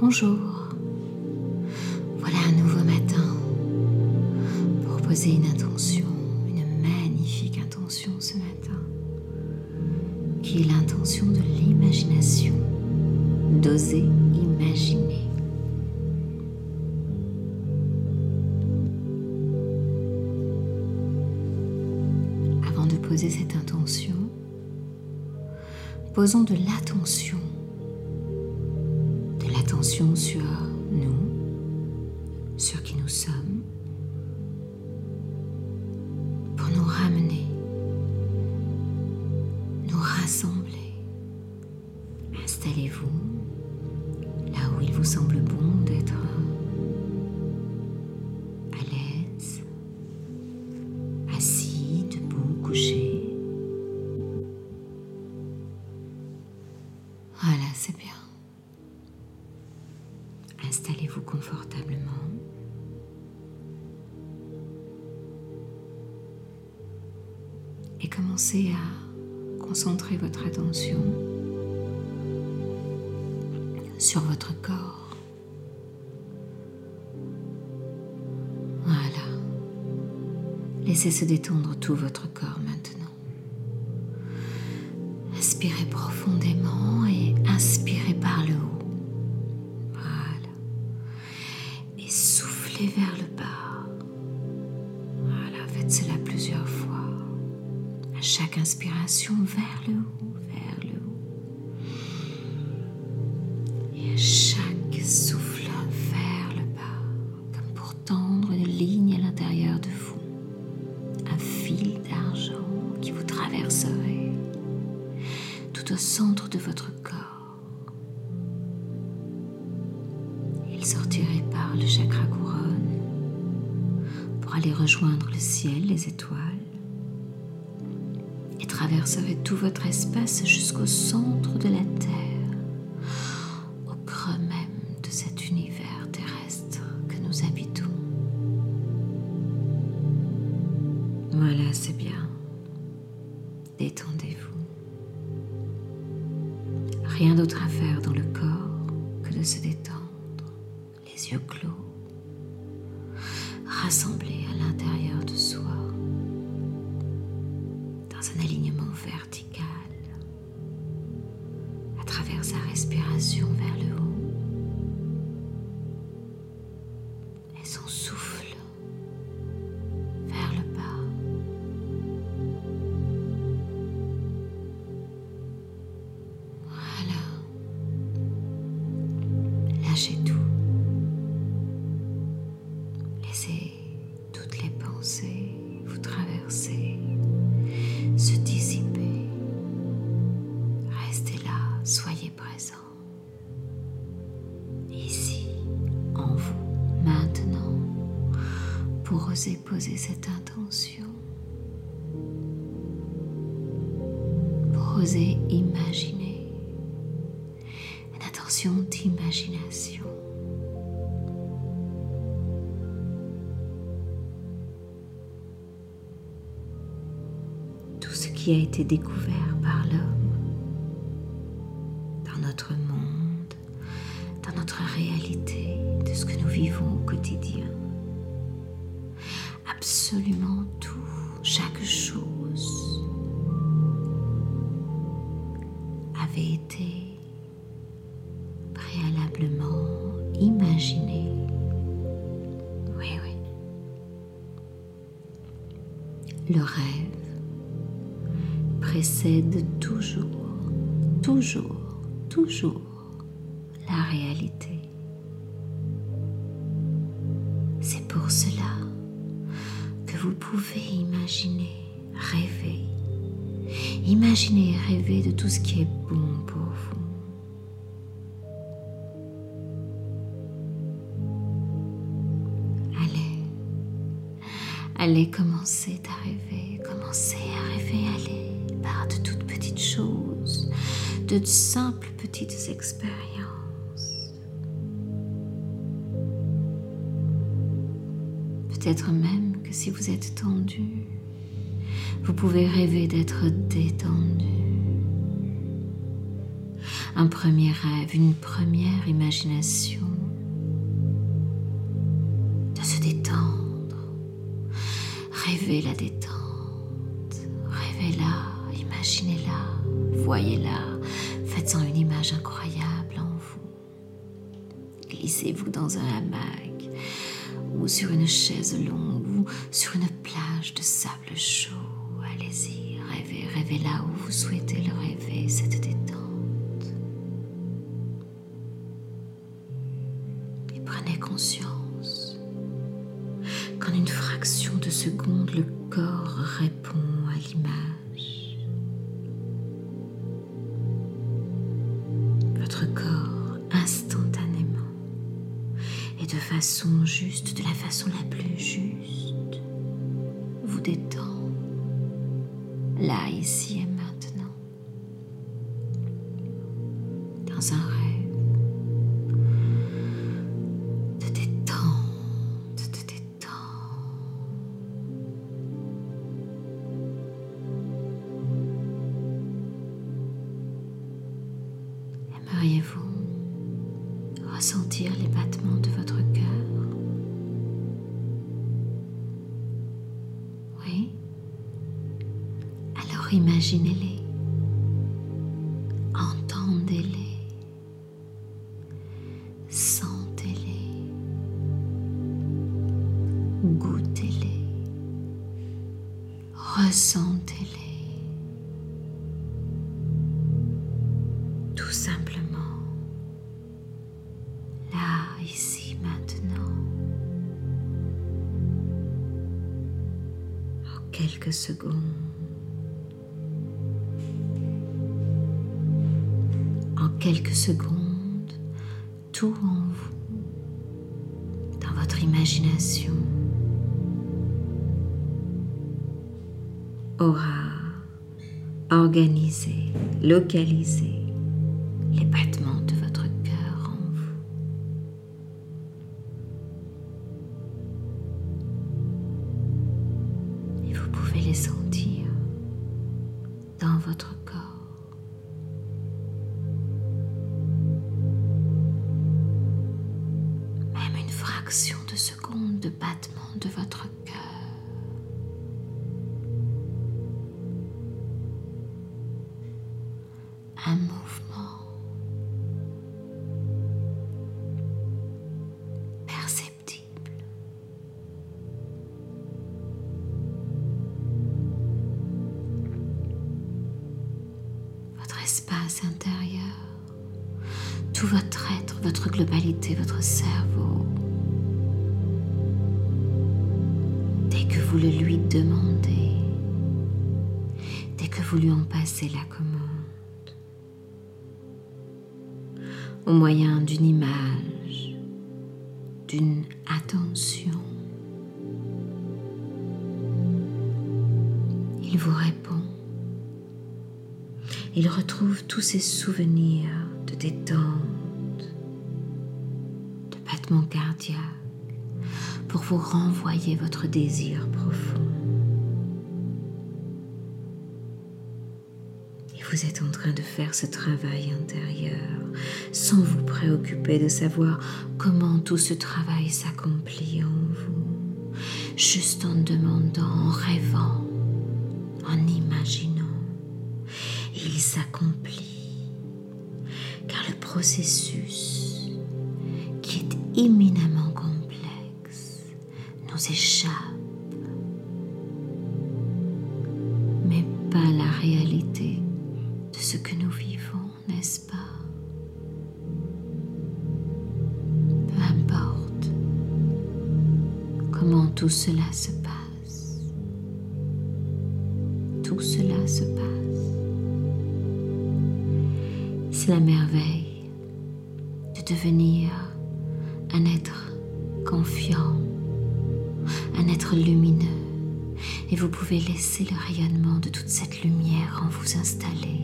Bonjour. Voilà un nouveau matin pour poser une intention, une magnifique intention ce matin, qui est l'intention de l'imagination, d'oser imaginer. Avant de poser cette intention, posons de l'attention sur nous, sur qui nous sommes, pour nous ramener, nous rassembler. Installez-vous là où il vous semble bon Et commencez à concentrer votre attention sur votre corps. Voilà. Laissez se détendre tout votre corps maintenant. Inspirez profondément et inspirez par le haut. vers le. Vers le haut, vers le haut. Et à chaque souffle, vers le bas, comme pour tendre une ligne à l'intérieur de vous. Un fil d'argent qui vous traverserait tout au centre de votre corps. Il sortirait par le chakra couronne pour aller rejoindre le ciel, les étoiles, et traverserait tout votre espace jusqu'au centre de la Terre, dans un alignement vertical, à travers sa respiration vers le haut poser cette intention. Pour oser imaginer. Une intention d'imagination. qui a été découvert par l'homme dans notre monde, dans notre réalité, de ce que nous vivons au quotidien. Absolument tout, chaque chose avait été préalablement imaginé. Oui, oui. Le rêve précède toujours, toujours, toujours la réalité. C'est pour cela vous pouvez imaginer, rêver, imaginer et rêver de tout ce qui est bon pour vous. Allez, allez commencer à rêver, commencez à rêver, allez de toutes petites choses, de simples petites expériences. Peut-être même si vous êtes tendu, vous pouvez rêver d'être détendu. un premier rêve, une première imagination, de se détendre. Rêvez la détente, rêvez-la, imaginez-la, voyez-la, faites-en une image incroyable en vous. Glissez-vous dans un hamac ou sur une chaise longue sur une plage de sable chaud. Allez-y, rêvez, rêvez là où vous souhaitez le rêver, cette détente. conscience qu'en une fraction de seconde, le corps répond à l'image. Votre corps, instantanément, et de façon juste, de la façon la plus juste, là, ici et maintenant, dans un rêve. Aimeriez-vous ressentir les battements Imaginez-les, entendez-les, sentez-les, goûtez-les, ressentez-les. tout simplement, là, ici, maintenant, en quelques secondes. Quelques secondes, tout en vous, dans votre imagination, aura organisé, localisé de seconde de battement de votre cœur. un mouvement espace intérieur, tout votre être, votre globalité, votre cerveau. Vous le lui demandez, dès que vous lui en passez la commande, au moyen d'une image, d'une attention, il vous répond. Il retrouve tous ses souvenirs de détente, de battements cardiaques, pour vous renvoyer votre désir profond. Et vous êtes en train de faire ce travail intérieur sans vous préoccuper de savoir comment tout ce travail s'accomplit en vous, juste en demandant, en rêvant, en imaginant il s'accomplit, car le processus, qui est complexe, échappe, mais pas la réalité de ce que nous vivons, n'est-ce pas? Peu importe comment tout cela se passe, tout cela se passe. La merveille de devenir un être confiant, un être lumineux, et vous pouvez laisser le rayonnement de toute cette lumière en vous installer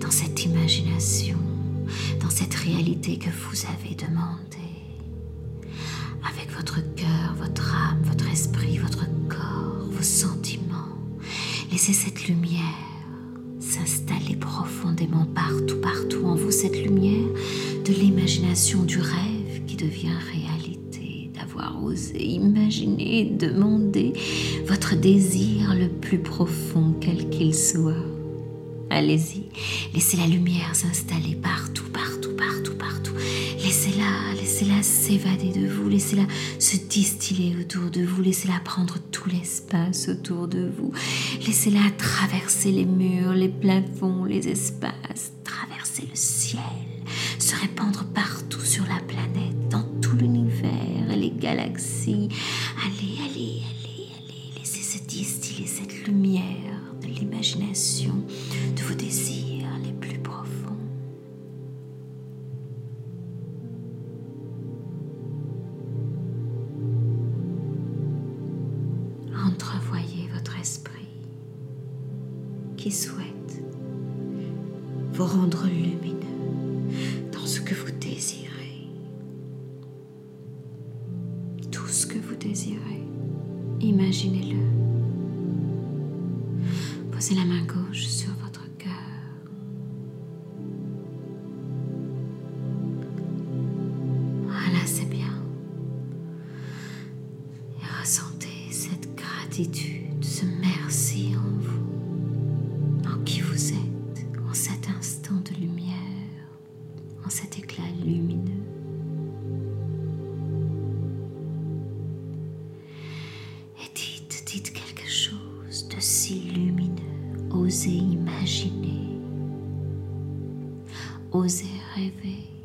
dans cette imagination, dans cette réalité que vous avez demandée. Avec votre cœur, votre âme, votre esprit, votre corps, vos sentiments, laissez cette lumière s'installer profondément partout, partout en vous l'imagination du rêve qui devient réalité, d'avoir osé imaginer, demander votre désir le plus profond, quel qu'il soit. Allez-y, laissez la lumière s'installer partout, partout, partout, partout. Laissez-la, laissez-la s'évader de vous, laissez-la se distiller autour de vous, laissez-la prendre tout l'espace autour de vous, laissez-la traverser les murs, les plafonds, les espaces, traverser le ciel, se répandre partout sur la planète, galaxies. Allez, allez, allez, allez, laissez se distiller cette lumière de l'imagination, de vos désirs les plus profonds. Entrevoyez votre esprit qui souhaite vous rendre lumineux dans ce que vous désirez. Imaginez-le. Posez la main gauche sur votre cœur. Voilà, c'est bien. Et ressentez cette gratitude, Osez imaginer. Osez rêver.